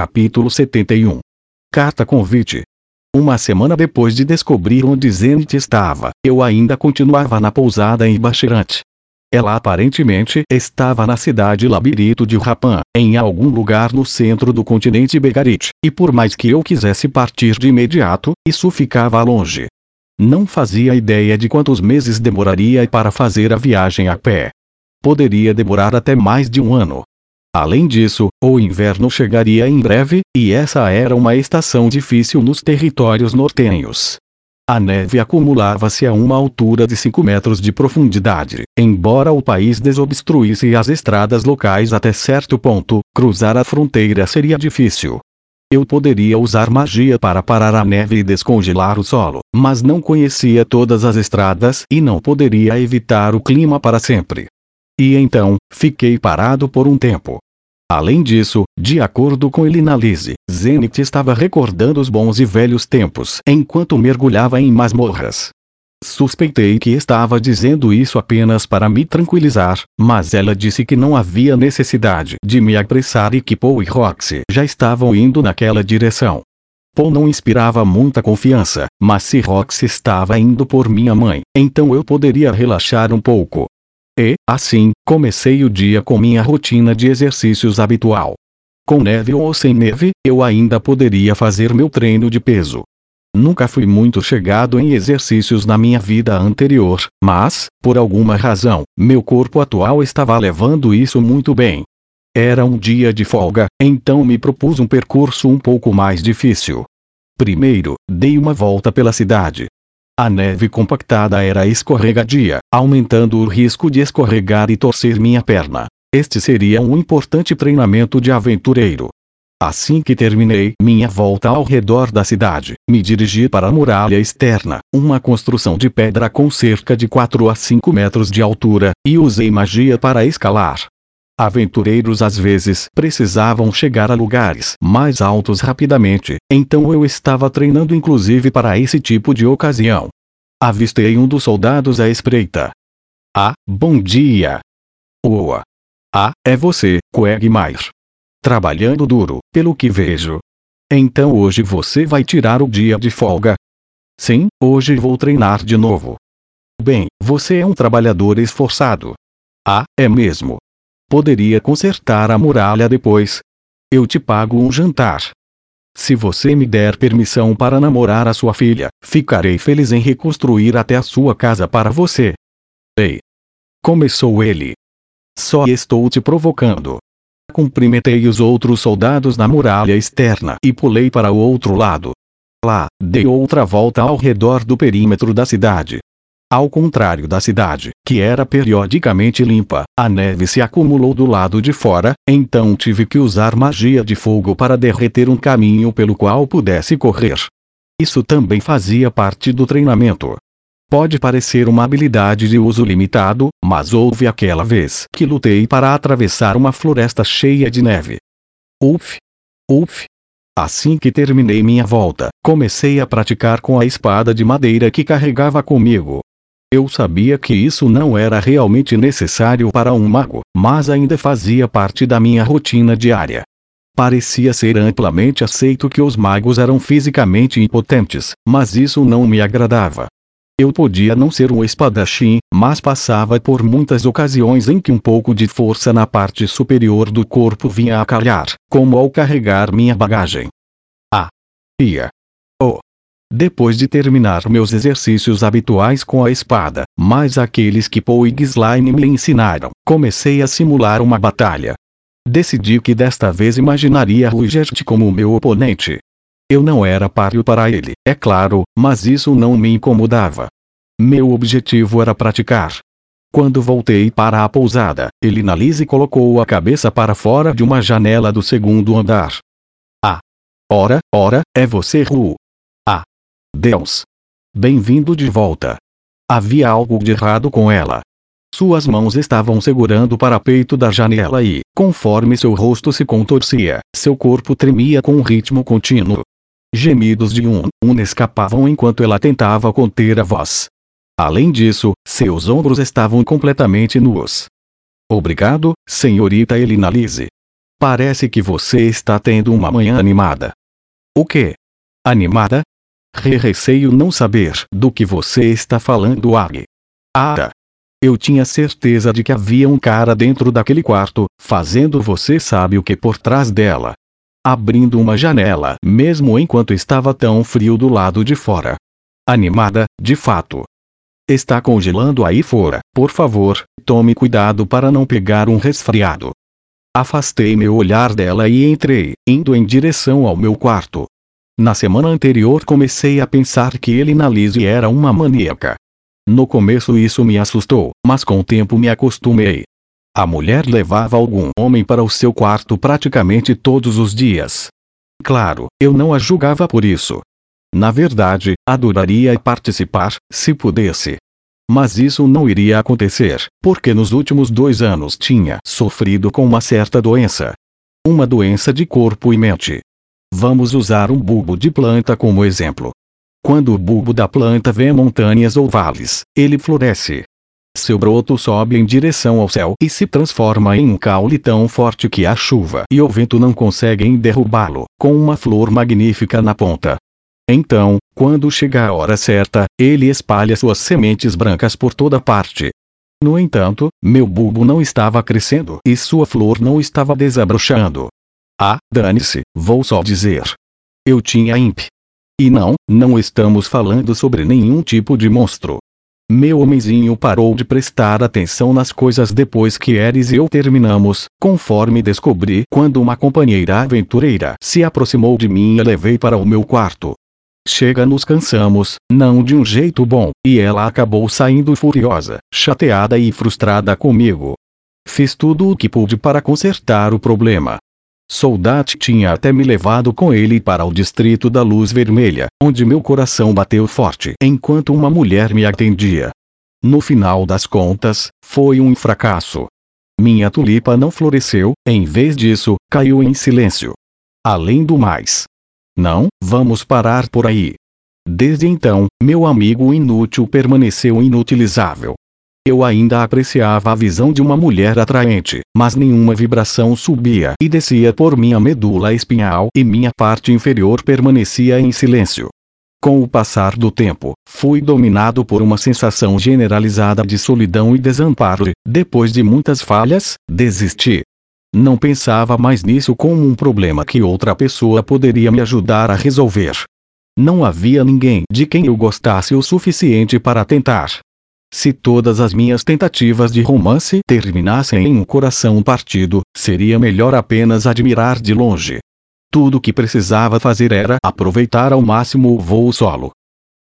Capítulo 71 Carta convite. Uma semana depois de descobrir onde Zenith estava, eu ainda continuava na pousada em Bachirante. Ela aparentemente estava na cidade labirinto de Rapan, em algum lugar no centro do continente Begarit, e por mais que eu quisesse partir de imediato, isso ficava longe. Não fazia ideia de quantos meses demoraria para fazer a viagem a pé. Poderia demorar até mais de um ano. Além disso, o inverno chegaria em breve, e essa era uma estação difícil nos territórios nortenhos. A neve acumulava-se a uma altura de 5 metros de profundidade. Embora o país desobstruísse as estradas locais até certo ponto, cruzar a fronteira seria difícil. Eu poderia usar magia para parar a neve e descongelar o solo, mas não conhecia todas as estradas e não poderia evitar o clima para sempre. E então, fiquei parado por um tempo. Além disso, de acordo com Elinalise, Zenith estava recordando os bons e velhos tempos enquanto mergulhava em masmorras. Suspeitei que estava dizendo isso apenas para me tranquilizar, mas ela disse que não havia necessidade de me apressar e que Paul e Roxy já estavam indo naquela direção. Paul não inspirava muita confiança, mas se Roxy estava indo por minha mãe, então eu poderia relaxar um pouco. E, assim, comecei o dia com minha rotina de exercícios habitual. Com neve ou sem neve, eu ainda poderia fazer meu treino de peso. Nunca fui muito chegado em exercícios na minha vida anterior, mas, por alguma razão, meu corpo atual estava levando isso muito bem. Era um dia de folga, então me propus um percurso um pouco mais difícil. Primeiro, dei uma volta pela cidade, a neve compactada era escorregadia, aumentando o risco de escorregar e torcer minha perna. Este seria um importante treinamento de aventureiro. Assim que terminei minha volta ao redor da cidade, me dirigi para a muralha externa, uma construção de pedra com cerca de 4 a 5 metros de altura, e usei magia para escalar. Aventureiros às vezes precisavam chegar a lugares mais altos rapidamente, então eu estava treinando inclusive para esse tipo de ocasião. Avistei um dos soldados à espreita. Ah, bom dia! Oa! Ah, é você, Quagmire. Trabalhando duro, pelo que vejo. Então hoje você vai tirar o dia de folga? Sim, hoje vou treinar de novo. Bem, você é um trabalhador esforçado. Ah, é mesmo. Poderia consertar a muralha depois. Eu te pago um jantar. Se você me der permissão para namorar a sua filha, ficarei feliz em reconstruir até a sua casa para você. Ei! Começou ele. Só estou te provocando. Cumprimentei os outros soldados na muralha externa e pulei para o outro lado. Lá, dei outra volta ao redor do perímetro da cidade. Ao contrário da cidade, que era periodicamente limpa, a neve se acumulou do lado de fora, então tive que usar magia de fogo para derreter um caminho pelo qual pudesse correr. Isso também fazia parte do treinamento. Pode parecer uma habilidade de uso limitado, mas houve aquela vez que lutei para atravessar uma floresta cheia de neve. Uf! Uf! Assim que terminei minha volta, comecei a praticar com a espada de madeira que carregava comigo. Eu sabia que isso não era realmente necessário para um mago, mas ainda fazia parte da minha rotina diária. Parecia ser amplamente aceito que os magos eram fisicamente impotentes, mas isso não me agradava. Eu podia não ser um espadachim, mas passava por muitas ocasiões em que um pouco de força na parte superior do corpo vinha a calhar, como ao carregar minha bagagem. Ah! Ia! Oh! Depois de terminar meus exercícios habituais com a espada, mais aqueles que Poe e me ensinaram, comecei a simular uma batalha. Decidi que desta vez imaginaria Rugert como meu oponente. Eu não era páreo para ele, é claro, mas isso não me incomodava. Meu objetivo era praticar. Quando voltei para a pousada, Elinalise colocou a cabeça para fora de uma janela do segundo andar. Ah! Ora, ora, é você Ru. Deus! Bem-vindo de volta. Havia algo de errado com ela. Suas mãos estavam segurando o parapeito da janela e, conforme seu rosto se contorcia, seu corpo tremia com um ritmo contínuo. Gemidos de um, um escapavam enquanto ela tentava conter a voz. Além disso, seus ombros estavam completamente nus. Obrigado, senhorita Elinalise. Parece que você está tendo uma manhã animada. O quê? Animada? Re receio não saber do que você está falando, Ag. Ah! Eu tinha certeza de que havia um cara dentro daquele quarto, fazendo você sabe o que por trás dela. Abrindo uma janela, mesmo enquanto estava tão frio do lado de fora. Animada, de fato. Está congelando aí fora, por favor, tome cuidado para não pegar um resfriado. Afastei meu olhar dela e entrei, indo em direção ao meu quarto. Na semana anterior comecei a pensar que ele na Lizzie era uma maníaca. No começo isso me assustou, mas com o tempo me acostumei. A mulher levava algum homem para o seu quarto praticamente todos os dias. Claro, eu não a julgava por isso. Na verdade, adoraria participar, se pudesse. Mas isso não iria acontecer, porque nos últimos dois anos tinha sofrido com uma certa doença. Uma doença de corpo e mente. Vamos usar um bulbo de planta como exemplo. Quando o bulbo da planta vê montanhas ou vales, ele floresce. Seu broto sobe em direção ao céu e se transforma em um caule tão forte que a chuva e o vento não conseguem derrubá-lo, com uma flor magnífica na ponta. Então, quando chega a hora certa, ele espalha suas sementes brancas por toda parte. No entanto, meu bulbo não estava crescendo e sua flor não estava desabrochando. Ah, dane-se, vou só dizer. Eu tinha imp. E não, não estamos falando sobre nenhum tipo de monstro. Meu homenzinho parou de prestar atenção nas coisas depois que Eris e eu terminamos, conforme descobri quando uma companheira aventureira se aproximou de mim e levei para o meu quarto. Chega nos cansamos, não de um jeito bom, e ela acabou saindo furiosa, chateada e frustrada comigo. Fiz tudo o que pude para consertar o problema. Soldat tinha até me levado com ele para o distrito da Luz Vermelha, onde meu coração bateu forte enquanto uma mulher me atendia. No final das contas, foi um fracasso. Minha tulipa não floresceu, em vez disso, caiu em silêncio. Além do mais, não, vamos parar por aí. Desde então, meu amigo inútil permaneceu inutilizável. Eu ainda apreciava a visão de uma mulher atraente, mas nenhuma vibração subia e descia por minha medula espinhal e minha parte inferior permanecia em silêncio. Com o passar do tempo, fui dominado por uma sensação generalizada de solidão e desamparo. Depois de muitas falhas, desisti. Não pensava mais nisso como um problema que outra pessoa poderia me ajudar a resolver. Não havia ninguém de quem eu gostasse o suficiente para tentar. Se todas as minhas tentativas de romance terminassem em um coração partido, seria melhor apenas admirar de longe. Tudo o que precisava fazer era aproveitar ao máximo o voo solo.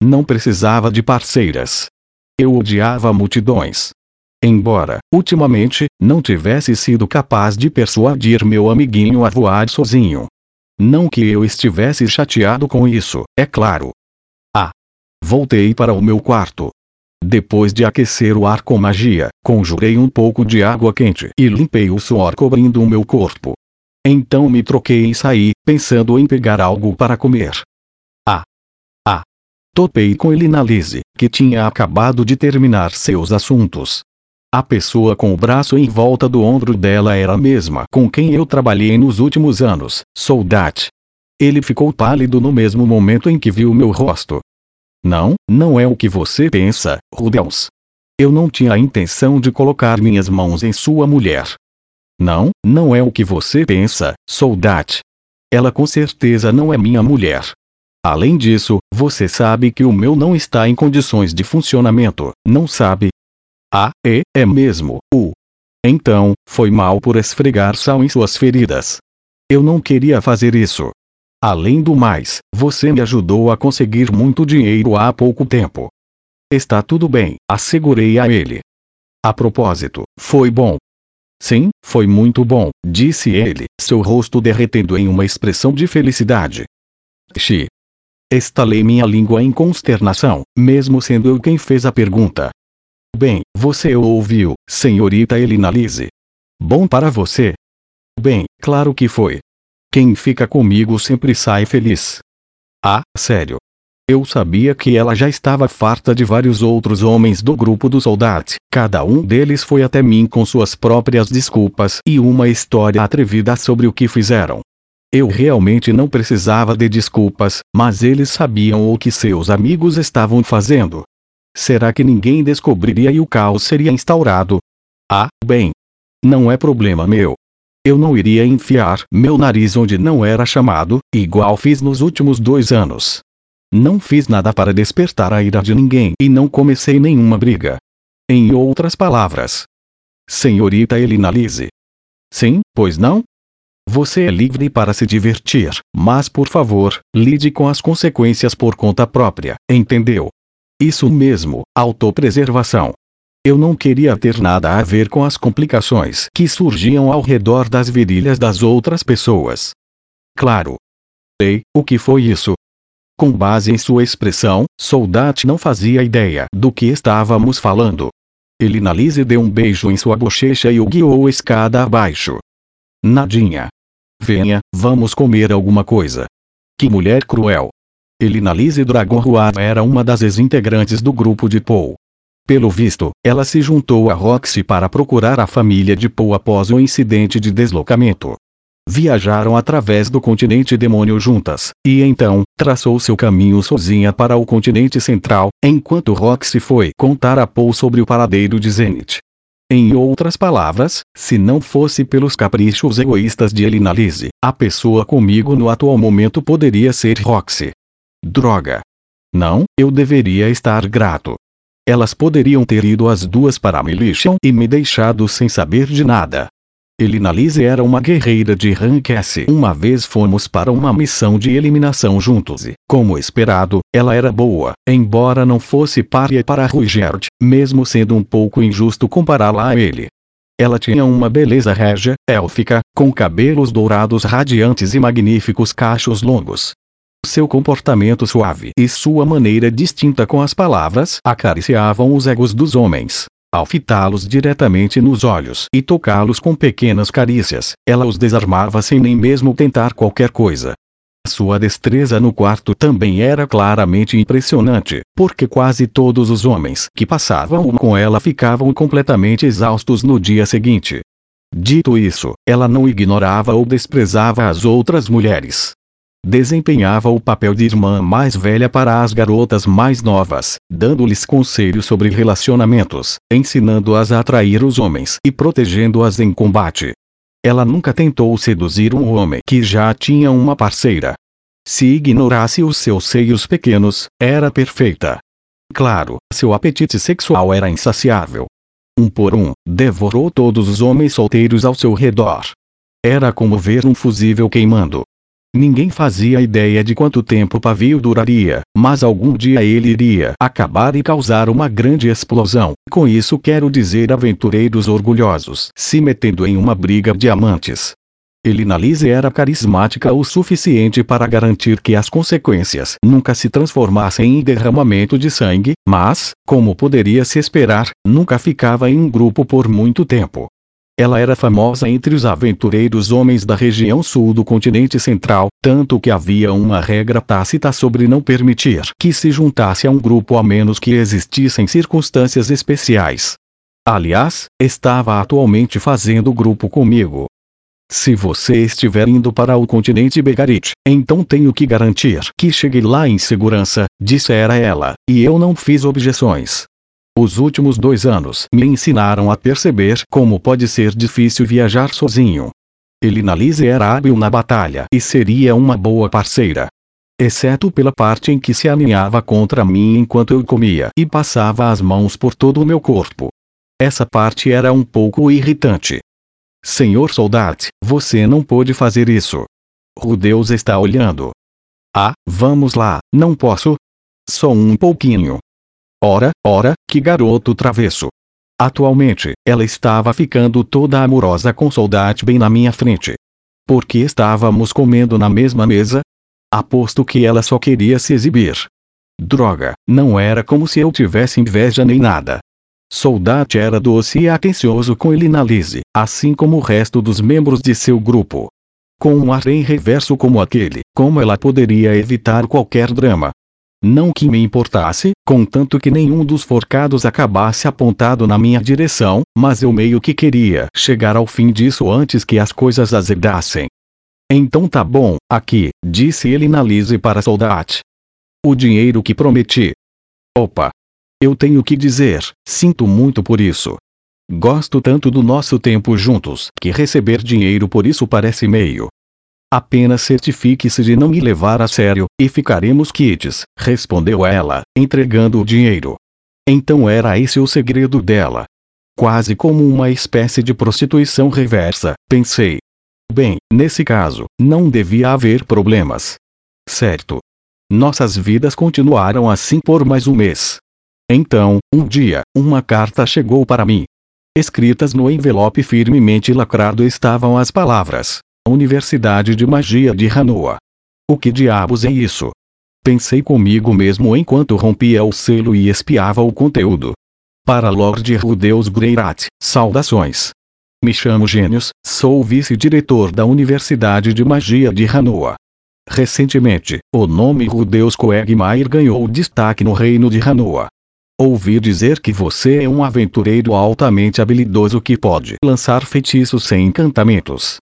Não precisava de parceiras. Eu odiava multidões. Embora, ultimamente, não tivesse sido capaz de persuadir meu amiguinho a voar sozinho. Não que eu estivesse chateado com isso, é claro. Ah! Voltei para o meu quarto. Depois de aquecer o ar com magia, conjurei um pouco de água quente e limpei o suor cobrindo o meu corpo. Então me troquei e saí, pensando em pegar algo para comer. Ah! Ah! Topei com ele na Lise, que tinha acabado de terminar seus assuntos. A pessoa com o braço em volta do ombro dela era a mesma com quem eu trabalhei nos últimos anos, Soldat. Ele ficou pálido no mesmo momento em que viu meu rosto. Não, não é o que você pensa, Rudels. Eu não tinha a intenção de colocar minhas mãos em sua mulher. Não, não é o que você pensa, Soldat. Ela com certeza não é minha mulher. Além disso, você sabe que o meu não está em condições de funcionamento, não sabe? Ah, e, é mesmo, o. Então, foi mal por esfregar sal em suas feridas. Eu não queria fazer isso. Além do mais, você me ajudou a conseguir muito dinheiro há pouco tempo. Está tudo bem, assegurei a ele. A propósito, foi bom. Sim, foi muito bom, disse ele, seu rosto derretendo em uma expressão de felicidade. Xi. Estalei minha língua em consternação, mesmo sendo eu quem fez a pergunta. Bem, você ouviu, senhorita Elinalise. Bom para você? Bem, claro que foi. Quem fica comigo sempre sai feliz. Ah, sério. Eu sabia que ela já estava farta de vários outros homens do grupo do soldado. Cada um deles foi até mim com suas próprias desculpas e uma história atrevida sobre o que fizeram. Eu realmente não precisava de desculpas, mas eles sabiam o que seus amigos estavam fazendo. Será que ninguém descobriria e o caos seria instaurado? Ah, bem. Não é problema meu. Eu não iria enfiar meu nariz onde não era chamado, igual fiz nos últimos dois anos. Não fiz nada para despertar a ira de ninguém e não comecei nenhuma briga. Em outras palavras. Senhorita Elina Lise. Sim, pois não? Você é livre para se divertir, mas por favor, lide com as consequências por conta própria, entendeu? Isso mesmo, autopreservação. Eu não queria ter nada a ver com as complicações que surgiam ao redor das virilhas das outras pessoas. Claro. Ei, o que foi isso? Com base em sua expressão, Soldat não fazia ideia do que estávamos falando. Ele deu um beijo em sua bochecha e o guiou escada abaixo. Nadinha. Venha, vamos comer alguma coisa. Que mulher cruel. Elina Lise Dragonroar era uma das ex-integrantes do grupo de Paul. Pelo visto, ela se juntou a Roxy para procurar a família de Paul após o incidente de deslocamento viajaram através do continente demônio juntas, e então, traçou seu caminho sozinha para o continente central, enquanto Roxy foi contar a Paul sobre o paradeiro de Zenith. Em outras palavras, se não fosse pelos caprichos egoístas de Elina Lise, a pessoa comigo no atual momento poderia ser Roxy. Droga. Não, eu deveria estar grato. Elas poderiam ter ido as duas para a Militia e me deixado sem saber de nada. Elina Lise era uma guerreira de rank S. Uma vez fomos para uma missão de eliminação juntos e, como esperado, ela era boa, embora não fosse párea para Ruigerd, mesmo sendo um pouco injusto compará-la a ele. Ela tinha uma beleza régia, élfica, com cabelos dourados radiantes e magníficos cachos longos. Seu comportamento suave e sua maneira distinta com as palavras acariciavam os egos dos homens. Ao fitá-los diretamente nos olhos e tocá-los com pequenas carícias, ela os desarmava sem nem mesmo tentar qualquer coisa. Sua destreza no quarto também era claramente impressionante, porque quase todos os homens que passavam com ela ficavam completamente exaustos no dia seguinte. Dito isso, ela não ignorava ou desprezava as outras mulheres desempenhava o papel de irmã mais velha para as garotas mais novas, dando-lhes conselhos sobre relacionamentos, ensinando-as a atrair os homens e protegendo-as em combate. Ela nunca tentou seduzir um homem que já tinha uma parceira. Se ignorasse os seus seios pequenos, era perfeita. Claro, seu apetite sexual era insaciável. Um por um, devorou todos os homens solteiros ao seu redor. Era como ver um fusível queimando. Ninguém fazia ideia de quanto tempo o pavio duraria, mas algum dia ele iria acabar e causar uma grande explosão. Com isso quero dizer aventureiros orgulhosos se metendo em uma briga de amantes. Elina Lise era carismática o suficiente para garantir que as consequências nunca se transformassem em derramamento de sangue, mas, como poderia se esperar, nunca ficava em um grupo por muito tempo. Ela era famosa entre os aventureiros homens da região sul do continente central, tanto que havia uma regra tácita sobre não permitir que se juntasse a um grupo a menos que existissem circunstâncias especiais. Aliás, estava atualmente fazendo grupo comigo. Se você estiver indo para o continente Begarit, então tenho que garantir que chegue lá em segurança, dissera ela, e eu não fiz objeções. Os últimos dois anos me ensinaram a perceber como pode ser difícil viajar sozinho. Elina Lise era hábil na batalha e seria uma boa parceira. Exceto pela parte em que se aninhava contra mim enquanto eu comia e passava as mãos por todo o meu corpo. Essa parte era um pouco irritante. Senhor soldado, você não pode fazer isso. O Deus está olhando. Ah, vamos lá, não posso? Só um pouquinho. Ora, ora, que garoto travesso. Atualmente, ela estava ficando toda amorosa com Soldat bem na minha frente. Porque estávamos comendo na mesma mesa? Aposto que ela só queria se exibir. Droga, não era como se eu tivesse inveja nem nada. Soldat era doce e atencioso com Elina Lise, assim como o resto dos membros de seu grupo. Com um ar em reverso como aquele, como ela poderia evitar qualquer drama? Não que me importasse, contanto que nenhum dos forcados acabasse apontado na minha direção, mas eu meio que queria chegar ao fim disso antes que as coisas azedassem. Então tá bom, aqui, disse ele na Lise para Soldat. O dinheiro que prometi. Opa! Eu tenho que dizer, sinto muito por isso. Gosto tanto do nosso tempo juntos que receber dinheiro por isso parece meio Apenas certifique-se de não me levar a sério, e ficaremos quites, respondeu ela, entregando o dinheiro. Então era esse o segredo dela. Quase como uma espécie de prostituição reversa, pensei. Bem, nesse caso, não devia haver problemas. Certo. Nossas vidas continuaram assim por mais um mês. Então, um dia, uma carta chegou para mim. Escritas no envelope firmemente lacrado estavam as palavras: Universidade de Magia de Hanoa. O que diabos é isso? Pensei comigo mesmo enquanto rompia o selo e espiava o conteúdo. Para Lord Rudeus Greirat, saudações. Me chamo Gênios, sou vice-diretor da Universidade de Magia de Hanoa. Recentemente, o nome Rudeus Quagmire ganhou destaque no reino de Hanoa. Ouvi dizer que você é um aventureiro altamente habilidoso que pode lançar feitiços sem encantamentos.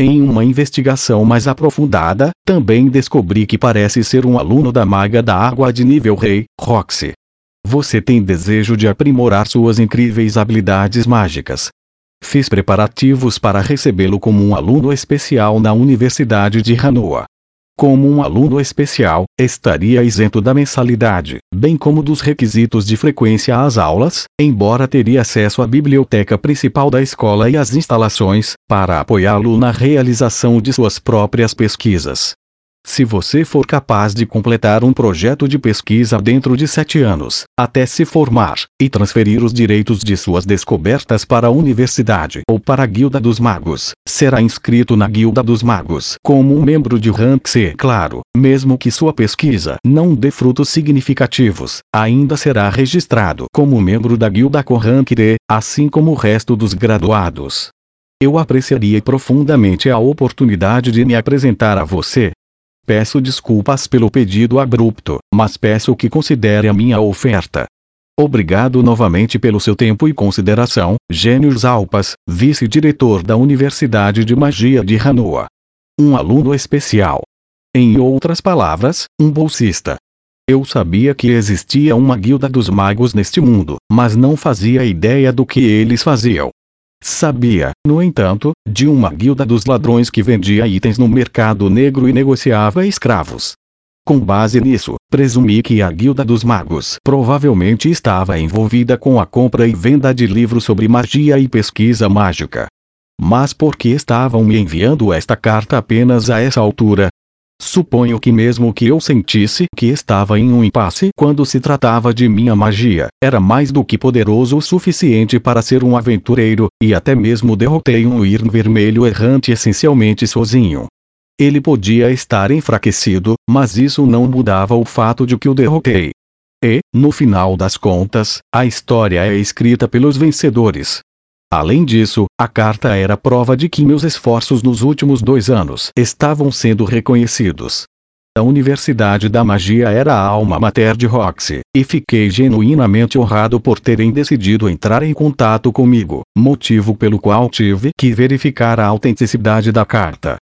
Em uma investigação mais aprofundada, também descobri que parece ser um aluno da maga da água de nível rei, Roxy. Você tem desejo de aprimorar suas incríveis habilidades mágicas. Fiz preparativos para recebê-lo como um aluno especial na Universidade de Hanoa. Como um aluno especial, estaria isento da mensalidade, bem como dos requisitos de frequência às aulas, embora teria acesso à biblioteca principal da escola e às instalações, para apoiá-lo na realização de suas próprias pesquisas. Se você for capaz de completar um projeto de pesquisa dentro de sete anos, até se formar, e transferir os direitos de suas descobertas para a universidade ou para a Guilda dos Magos, será inscrito na Guilda dos Magos como um membro de rank C. Claro, mesmo que sua pesquisa não dê frutos significativos, ainda será registrado como membro da Guilda com rank D, assim como o resto dos graduados. Eu apreciaria profundamente a oportunidade de me apresentar a você, Peço desculpas pelo pedido abrupto, mas peço que considere a minha oferta. Obrigado novamente pelo seu tempo e consideração, Gênios Alpas, vice-diretor da Universidade de Magia de Hanoa. Um aluno especial. Em outras palavras, um bolsista. Eu sabia que existia uma guilda dos magos neste mundo, mas não fazia ideia do que eles faziam. Sabia, no entanto, de uma guilda dos ladrões que vendia itens no mercado negro e negociava escravos. Com base nisso, presumi que a Guilda dos Magos provavelmente estava envolvida com a compra e venda de livros sobre magia e pesquisa mágica. Mas por que estavam me enviando esta carta apenas a essa altura? Suponho que mesmo que eu sentisse que estava em um impasse quando se tratava de minha magia, era mais do que poderoso o suficiente para ser um aventureiro, e até mesmo derrotei um Irn vermelho errante essencialmente sozinho. Ele podia estar enfraquecido, mas isso não mudava o fato de que o derrotei. E, no final das contas, a história é escrita pelos vencedores. Além disso, a carta era prova de que meus esforços nos últimos dois anos estavam sendo reconhecidos. A Universidade da Magia era a alma mater de Roxy, e fiquei genuinamente honrado por terem decidido entrar em contato comigo, motivo pelo qual tive que verificar a autenticidade da carta.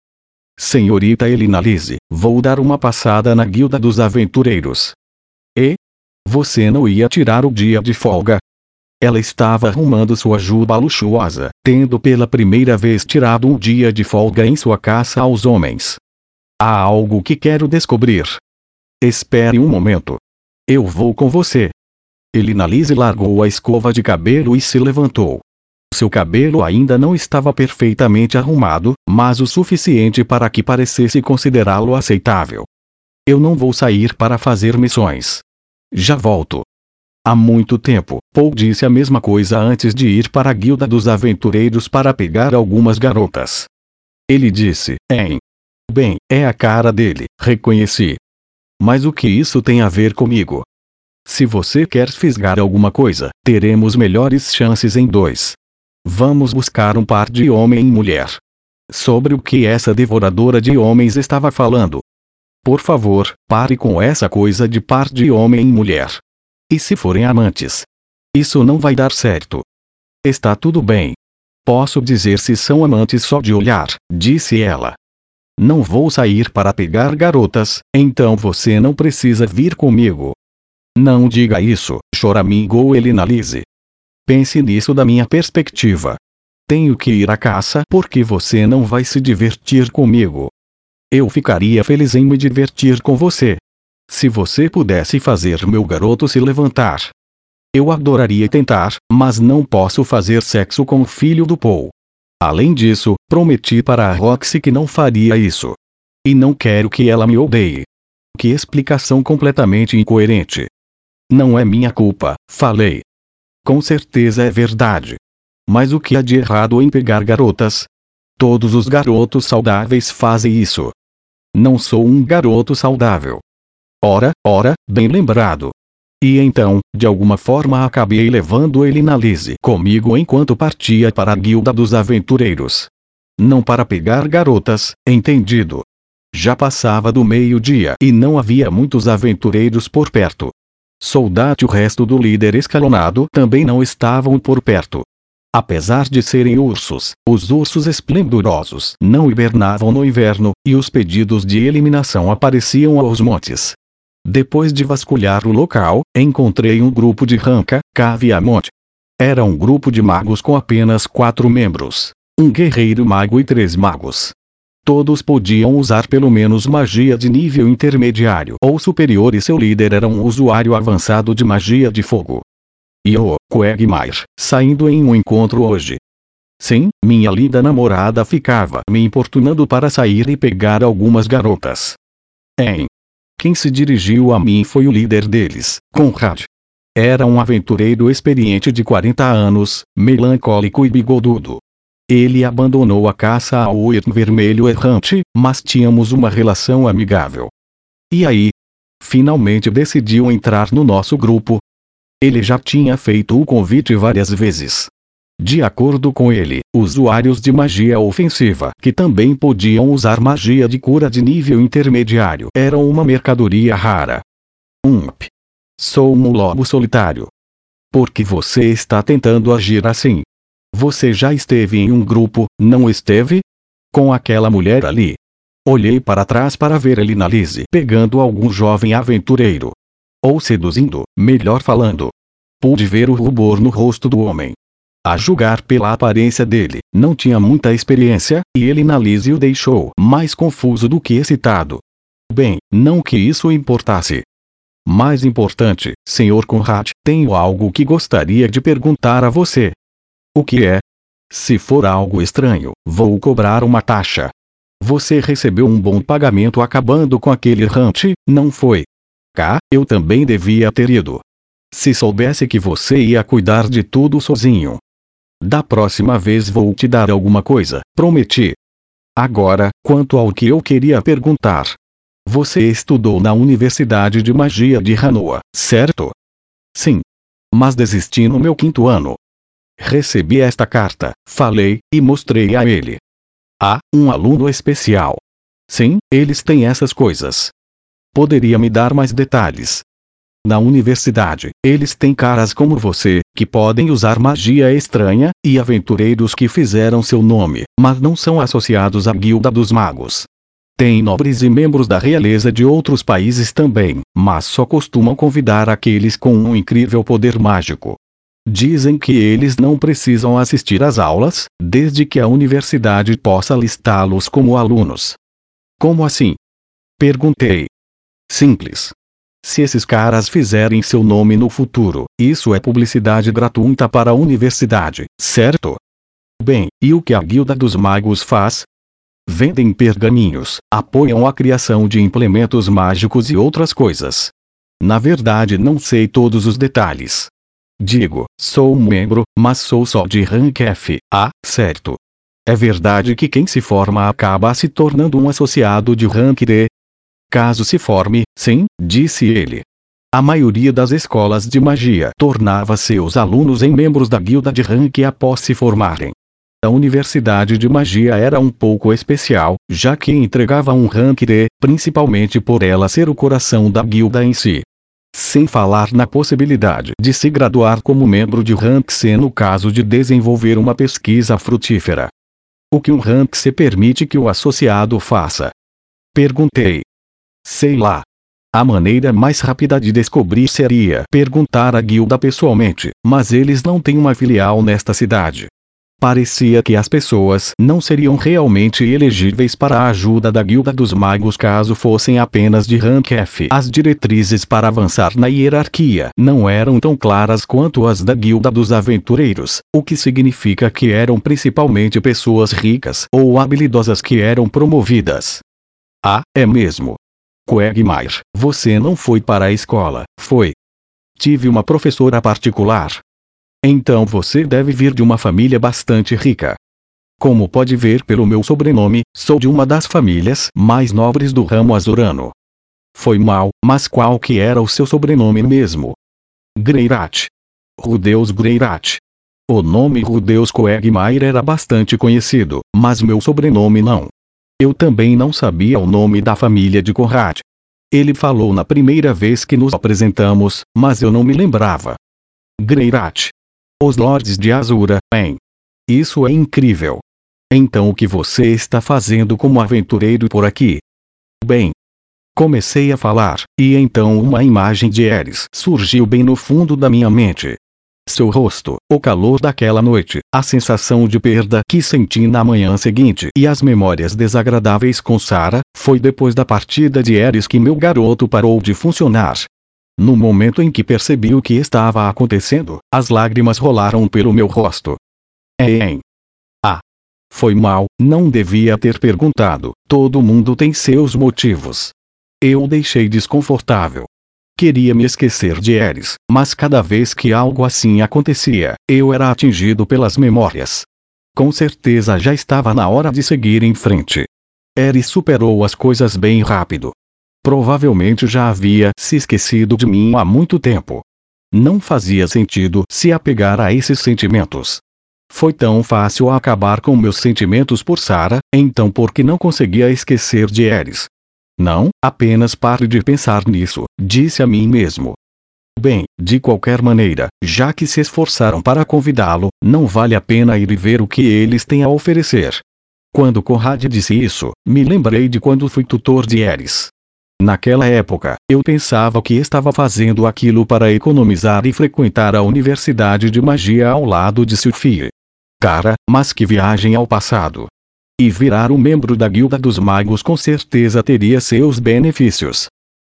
Senhorita Elinalise, vou dar uma passada na Guilda dos Aventureiros. E? Você não ia tirar o dia de folga? Ela estava arrumando sua juba luxuosa, tendo pela primeira vez tirado um dia de folga em sua caça aos homens. Há algo que quero descobrir. Espere um momento. Eu vou com você. Elinalise largou a escova de cabelo e se levantou. Seu cabelo ainda não estava perfeitamente arrumado, mas o suficiente para que parecesse considerá-lo aceitável. Eu não vou sair para fazer missões. Já volto. Há muito tempo, Paul disse a mesma coisa antes de ir para a guilda dos aventureiros para pegar algumas garotas. Ele disse, em. Bem, é a cara dele, reconheci. Mas o que isso tem a ver comigo? Se você quer fisgar alguma coisa, teremos melhores chances em dois. Vamos buscar um par de homem e mulher. Sobre o que essa devoradora de homens estava falando? Por favor, pare com essa coisa de par de homem e mulher. E se forem amantes? Isso não vai dar certo. Está tudo bem. Posso dizer se são amantes só de olhar, disse ela. Não vou sair para pegar garotas, então você não precisa vir comigo. Não diga isso, choramingou ele na Lise. Pense nisso da minha perspectiva. Tenho que ir à caça porque você não vai se divertir comigo. Eu ficaria feliz em me divertir com você. Se você pudesse fazer meu garoto se levantar. Eu adoraria tentar, mas não posso fazer sexo com o filho do Paul. Além disso, prometi para a Roxy que não faria isso. E não quero que ela me odeie. Que explicação completamente incoerente. Não é minha culpa, falei. Com certeza é verdade. Mas o que há de errado em pegar garotas? Todos os garotos saudáveis fazem isso. Não sou um garoto saudável. Ora, ora, bem lembrado. E então, de alguma forma acabei levando ele na Lise comigo enquanto partia para a guilda dos aventureiros. Não para pegar garotas, entendido. Já passava do meio-dia e não havia muitos aventureiros por perto. Soldado e o resto do líder escalonado também não estavam por perto. Apesar de serem ursos, os ursos esplendorosos não hibernavam no inverno, e os pedidos de eliminação apareciam aos montes. Depois de vasculhar o local, encontrei um grupo de Ranca, Caviamonte. Era um grupo de magos com apenas quatro membros. Um guerreiro mago e três magos. Todos podiam usar pelo menos magia de nível intermediário ou superior e seu líder era um usuário avançado de magia de fogo e o Quagmire, saindo em um encontro hoje. Sim, minha linda namorada ficava me importunando para sair e pegar algumas garotas. Em. Quem se dirigiu a mim foi o líder deles, Conrad. Era um aventureiro experiente de 40 anos, melancólico e bigodudo. Ele abandonou a caça ao Uir vermelho errante, mas tínhamos uma relação amigável. E aí? Finalmente decidiu entrar no nosso grupo, ele já tinha feito o convite várias vezes. De acordo com ele, usuários de magia ofensiva que também podiam usar magia de cura de nível intermediário eram uma mercadoria rara. Ump. Sou um lobo solitário. Por que você está tentando agir assim? Você já esteve em um grupo, não esteve? Com aquela mulher ali. Olhei para trás para ver ele na Lise pegando algum jovem aventureiro ou seduzindo, melhor falando. Pude ver o rubor no rosto do homem. A julgar pela aparência dele, não tinha muita experiência, e ele na Lise o deixou mais confuso do que excitado. Bem, não que isso importasse. Mais importante, Sr. Conrad, tenho algo que gostaria de perguntar a você. O que é? Se for algo estranho, vou cobrar uma taxa. Você recebeu um bom pagamento acabando com aquele rante, não foi? cá, eu também devia ter ido. Se soubesse que você ia cuidar de tudo sozinho. Da próxima vez vou te dar alguma coisa, prometi. Agora, quanto ao que eu queria perguntar. Você estudou na Universidade de Magia de Hanoa, certo? Sim. Mas desisti no meu quinto ano. Recebi esta carta, falei, e mostrei a ele. Ah, um aluno especial. Sim, eles têm essas coisas. Poderia me dar mais detalhes? Na universidade, eles têm caras como você, que podem usar magia estranha, e aventureiros que fizeram seu nome, mas não são associados à Guilda dos Magos. Tem nobres e membros da realeza de outros países também, mas só costumam convidar aqueles com um incrível poder mágico. Dizem que eles não precisam assistir às aulas, desde que a universidade possa listá-los como alunos. Como assim? Perguntei. Simples. Se esses caras fizerem seu nome no futuro, isso é publicidade gratuita para a universidade, certo? Bem, e o que a Guilda dos Magos faz? Vendem pergaminhos, apoiam a criação de implementos mágicos e outras coisas. Na verdade, não sei todos os detalhes. Digo, sou um membro, mas sou só de rank F. Ah, certo. É verdade que quem se forma acaba se tornando um associado de rank D, Caso se forme, sim, disse ele. A maioria das escolas de magia tornava seus alunos em membros da guilda de rank após se formarem. A Universidade de Magia era um pouco especial, já que entregava um rank D, principalmente por ela ser o coração da guilda em si. Sem falar na possibilidade de se graduar como membro de rank C no caso de desenvolver uma pesquisa frutífera. O que um rank C permite que o associado faça? Perguntei. Sei lá. A maneira mais rápida de descobrir seria perguntar à guilda pessoalmente, mas eles não têm uma filial nesta cidade. Parecia que as pessoas não seriam realmente elegíveis para a ajuda da Guilda dos Magos caso fossem apenas de rank F. As diretrizes para avançar na hierarquia não eram tão claras quanto as da Guilda dos Aventureiros, o que significa que eram principalmente pessoas ricas ou habilidosas que eram promovidas. Ah, é mesmo. Quagmire, você não foi para a escola, foi? Tive uma professora particular, então você deve vir de uma família bastante rica. Como pode ver pelo meu sobrenome, sou de uma das famílias mais nobres do ramo azurano. Foi mal, mas qual que era o seu sobrenome mesmo? Greirat. Rudeus Greirat. O nome Rudeus Coegmaier era bastante conhecido, mas meu sobrenome não. Eu também não sabia o nome da família de Conrad. Ele falou na primeira vez que nos apresentamos, mas eu não me lembrava. Greirat. Os Lordes de Azura, bem. Isso é incrível. Então o que você está fazendo como aventureiro por aqui? Bem. Comecei a falar, e então uma imagem de Eris surgiu bem no fundo da minha mente. Seu rosto, o calor daquela noite, a sensação de perda que senti na manhã seguinte e as memórias desagradáveis com Sara, foi depois da partida de Eris que meu garoto parou de funcionar. No momento em que percebi o que estava acontecendo, as lágrimas rolaram pelo meu rosto. Hein? Ah! Foi mal, não devia ter perguntado. Todo mundo tem seus motivos. Eu o deixei desconfortável. Queria me esquecer de Eris, mas cada vez que algo assim acontecia, eu era atingido pelas memórias. Com certeza já estava na hora de seguir em frente. Eris superou as coisas bem rápido, provavelmente já havia se esquecido de mim há muito tempo. Não fazia sentido se apegar a esses sentimentos. Foi tão fácil acabar com meus sentimentos por Sara, então por que não conseguia esquecer de Eris? Não, apenas pare de pensar nisso, disse a mim mesmo. Bem, de qualquer maneira, já que se esforçaram para convidá-lo, não vale a pena ir e ver o que eles têm a oferecer. Quando Conrad disse isso, me lembrei de quando fui tutor de Eris. Naquela época, eu pensava que estava fazendo aquilo para economizar e frequentar a Universidade de Magia ao lado de Sophie. Cara, mas que viagem ao passado! E virar um membro da Guilda dos Magos com certeza teria seus benefícios.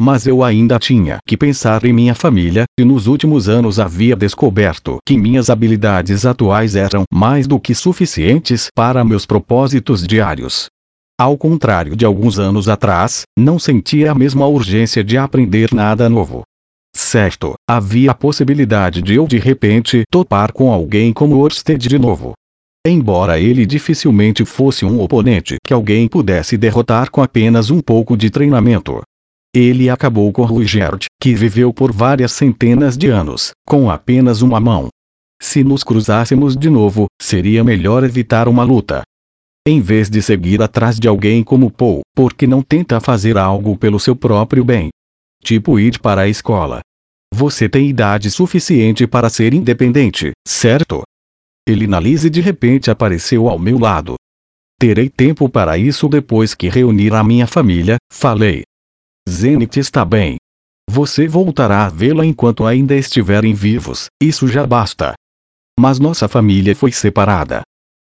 Mas eu ainda tinha que pensar em minha família, e nos últimos anos havia descoberto que minhas habilidades atuais eram mais do que suficientes para meus propósitos diários. Ao contrário de alguns anos atrás, não sentia a mesma urgência de aprender nada novo. Certo, havia a possibilidade de eu de repente topar com alguém como Orsted de novo. Embora ele dificilmente fosse um oponente que alguém pudesse derrotar com apenas um pouco de treinamento. Ele acabou com Ruigerd, que viveu por várias centenas de anos, com apenas uma mão. Se nos cruzássemos de novo, seria melhor evitar uma luta, em vez de seguir atrás de alguém como Paul, porque não tenta fazer algo pelo seu próprio bem. Tipo ir para a escola. Você tem idade suficiente para ser independente, certo? Elinalise de repente apareceu ao meu lado. Terei tempo para isso depois que reunir a minha família, falei. Zenith está bem. Você voltará a vê-la enquanto ainda estiverem vivos, isso já basta. Mas nossa família foi separada.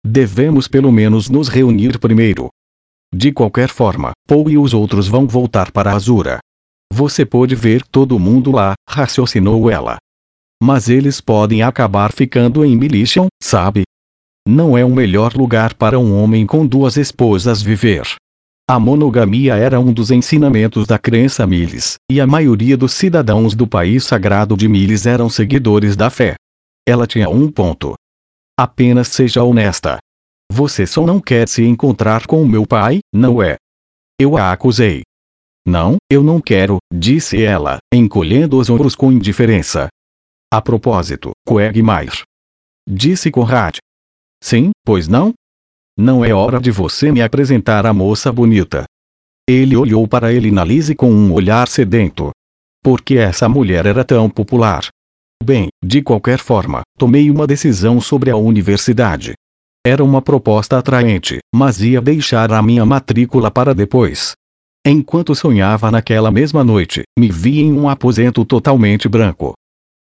Devemos pelo menos nos reunir primeiro. De qualquer forma, Paul e os outros vão voltar para Azura. Você pode ver todo mundo lá, raciocinou ela. Mas eles podem acabar ficando em Militian, sabe? Não é o melhor lugar para um homem com duas esposas viver. A monogamia era um dos ensinamentos da crença Miles, e a maioria dos cidadãos do país sagrado de Miles eram seguidores da fé. Ela tinha um ponto. Apenas seja honesta. Você só não quer se encontrar com meu pai, não é? Eu a acusei. Não, eu não quero, disse ela, encolhendo os ombros com indiferença. A propósito, Quagmire. Disse Conrad. Sim, pois não? Não é hora de você me apresentar a moça bonita. Ele olhou para Elinalise com um olhar sedento. Por que essa mulher era tão popular? Bem, de qualquer forma, tomei uma decisão sobre a universidade. Era uma proposta atraente, mas ia deixar a minha matrícula para depois. Enquanto sonhava naquela mesma noite, me vi em um aposento totalmente branco.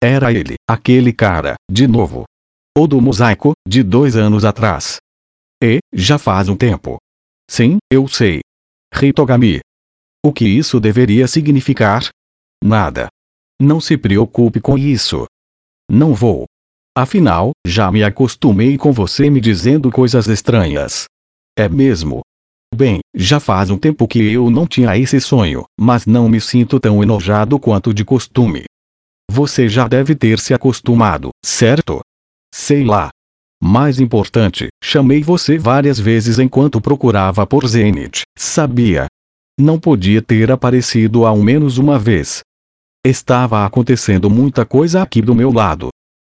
Era ele, aquele cara, de novo. O do mosaico, de dois anos atrás. E, já faz um tempo. Sim, eu sei. Hitogami. O que isso deveria significar? Nada. Não se preocupe com isso. Não vou. Afinal, já me acostumei com você me dizendo coisas estranhas. É mesmo? Bem, já faz um tempo que eu não tinha esse sonho, mas não me sinto tão enojado quanto de costume. Você já deve ter se acostumado, certo? Sei lá. Mais importante, chamei você várias vezes enquanto procurava por Zenith. Sabia. Não podia ter aparecido ao menos uma vez. Estava acontecendo muita coisa aqui do meu lado.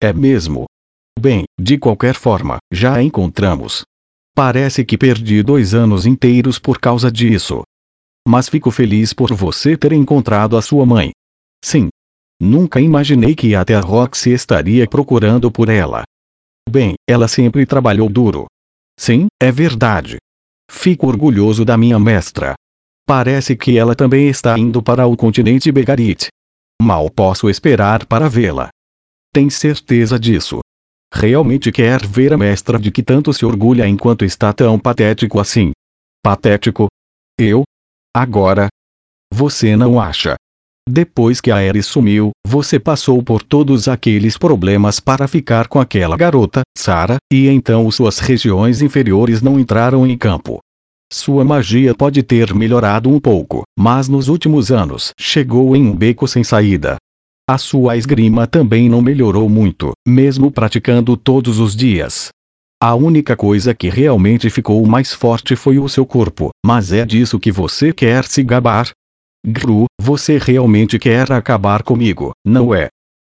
É mesmo. Bem, de qualquer forma, já a encontramos. Parece que perdi dois anos inteiros por causa disso. Mas fico feliz por você ter encontrado a sua mãe. Sim. Nunca imaginei que até a Roxy estaria procurando por ela. Bem, ela sempre trabalhou duro. Sim, é verdade. Fico orgulhoso da minha mestra. Parece que ela também está indo para o continente Begarit. Mal posso esperar para vê-la. Tem certeza disso? Realmente quer ver a mestra de que tanto se orgulha enquanto está tão patético assim? Patético? Eu? Agora? Você não acha? Depois que a Ares sumiu, você passou por todos aqueles problemas para ficar com aquela garota, Sara, e então suas regiões inferiores não entraram em campo. Sua magia pode ter melhorado um pouco, mas nos últimos anos chegou em um beco sem saída. A sua esgrima também não melhorou muito, mesmo praticando todos os dias. A única coisa que realmente ficou mais forte foi o seu corpo, mas é disso que você quer se gabar? Gru, você realmente quer acabar comigo, não é?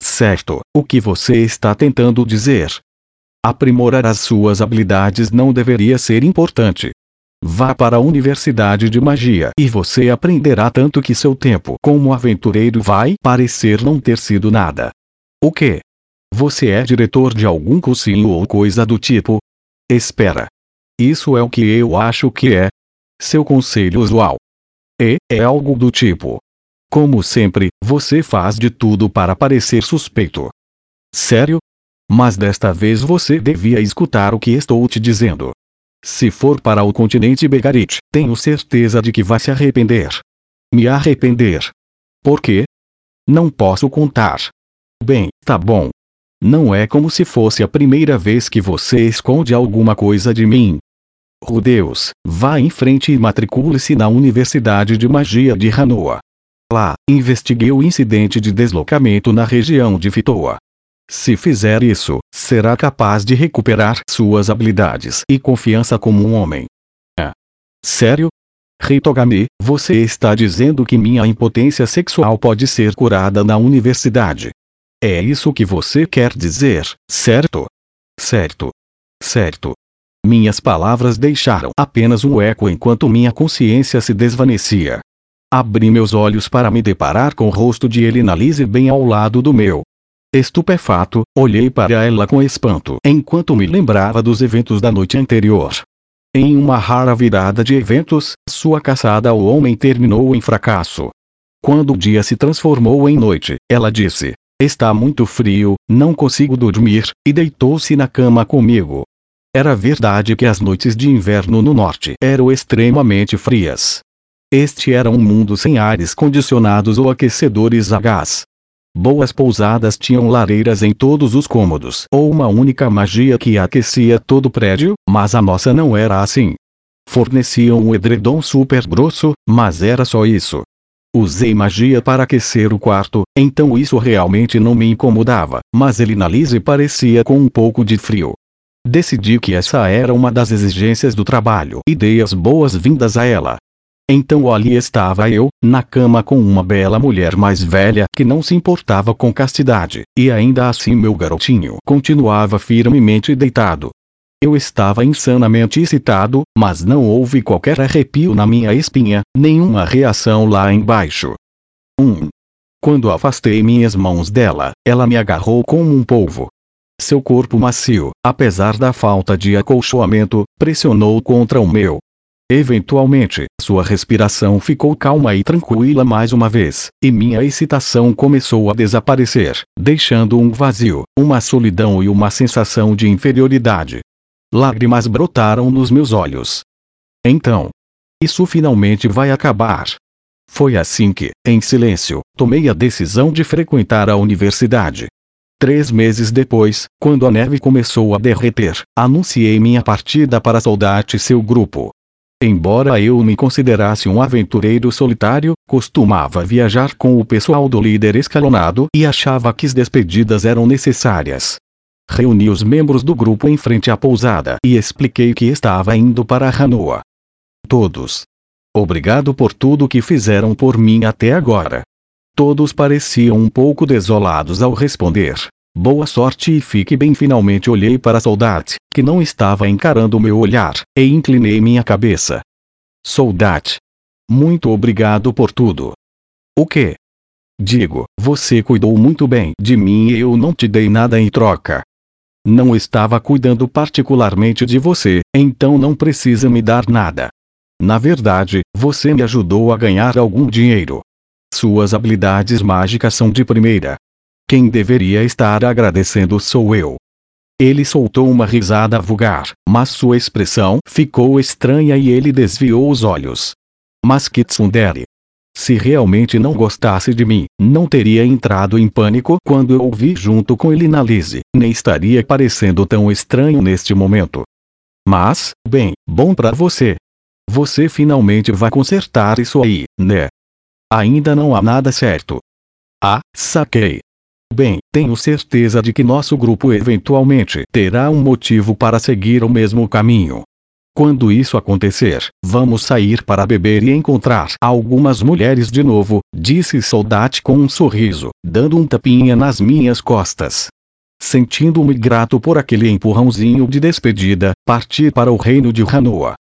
Certo, o que você está tentando dizer? Aprimorar as suas habilidades não deveria ser importante, Vá para a Universidade de Magia e você aprenderá tanto que seu tempo como aventureiro vai parecer não ter sido nada. O que? Você é diretor de algum cursinho ou coisa do tipo? Espera. Isso é o que eu acho que é. Seu conselho usual. E é algo do tipo. Como sempre, você faz de tudo para parecer suspeito. Sério? Mas desta vez você devia escutar o que estou te dizendo. Se for para o continente Begarit, tenho certeza de que vai se arrepender. Me arrepender. Por quê? Não posso contar. Bem, tá bom. Não é como se fosse a primeira vez que você esconde alguma coisa de mim. Oh Deus, vá em frente e matricule-se na Universidade de Magia de Hanoa. Lá, investiguei o incidente de deslocamento na região de Fitoa. Se fizer isso, será capaz de recuperar suas habilidades e confiança como um homem. É. Sério? Hitogami, você está dizendo que minha impotência sexual pode ser curada na universidade. É isso que você quer dizer, certo? Certo. Certo. Minhas palavras deixaram apenas um eco enquanto minha consciência se desvanecia. Abri meus olhos para me deparar com o rosto de Elinalise bem ao lado do meu. Estupefato, olhei para ela com espanto enquanto me lembrava dos eventos da noite anterior. Em uma rara virada de eventos, sua caçada ao homem terminou em fracasso. Quando o dia se transformou em noite, ela disse: Está muito frio, não consigo dormir, e deitou-se na cama comigo. Era verdade que as noites de inverno no norte eram extremamente frias. Este era um mundo sem ares condicionados ou aquecedores a gás. Boas pousadas tinham lareiras em todos os cômodos ou uma única magia que aquecia todo o prédio, mas a nossa não era assim. Forneciam um edredom super grosso, mas era só isso. Usei magia para aquecer o quarto, então isso realmente não me incomodava, mas Elinalise parecia com um pouco de frio. Decidi que essa era uma das exigências do trabalho e dei as boas-vindas a ela. Então ali estava eu, na cama com uma bela mulher mais velha que não se importava com castidade, e ainda assim meu garotinho continuava firmemente deitado. Eu estava insanamente excitado, mas não houve qualquer arrepio na minha espinha, nenhuma reação lá embaixo. 1. Um. Quando afastei minhas mãos dela, ela me agarrou como um polvo. Seu corpo macio, apesar da falta de acolchoamento, pressionou contra o meu. Eventualmente, sua respiração ficou calma e tranquila mais uma vez, e minha excitação começou a desaparecer, deixando um vazio, uma solidão e uma sensação de inferioridade. Lágrimas brotaram nos meus olhos. Então, isso finalmente vai acabar. Foi assim que, em silêncio, tomei a decisão de frequentar a universidade. Três meses depois, quando a neve começou a derreter, anunciei minha partida para Soldate e seu grupo. Embora eu me considerasse um aventureiro solitário, costumava viajar com o pessoal do líder escalonado e achava que as despedidas eram necessárias. Reuni os membros do grupo em frente à pousada e expliquei que estava indo para Hanoa. Todos. Obrigado por tudo que fizeram por mim até agora. Todos pareciam um pouco desolados ao responder. Boa sorte e fique bem. Finalmente olhei para Soldate, que não estava encarando meu olhar, e inclinei minha cabeça. Soldate. Muito obrigado por tudo. O que? Digo, você cuidou muito bem de mim e eu não te dei nada em troca. Não estava cuidando particularmente de você, então não precisa me dar nada. Na verdade, você me ajudou a ganhar algum dinheiro. Suas habilidades mágicas são de primeira, quem deveria estar agradecendo sou eu. Ele soltou uma risada vulgar, mas sua expressão ficou estranha e ele desviou os olhos. Mas Kitsundere. Se realmente não gostasse de mim, não teria entrado em pânico quando eu o vi junto com ele na Lise, nem estaria parecendo tão estranho neste momento. Mas, bem, bom para você. Você finalmente vai consertar isso aí, né? Ainda não há nada certo. Ah, saquei. Bem, tenho certeza de que nosso grupo eventualmente terá um motivo para seguir o mesmo caminho. Quando isso acontecer, vamos sair para beber e encontrar algumas mulheres de novo, disse Soldate com um sorriso, dando um tapinha nas minhas costas. Sentindo-me grato por aquele empurrãozinho de despedida, parti para o reino de Hanoa.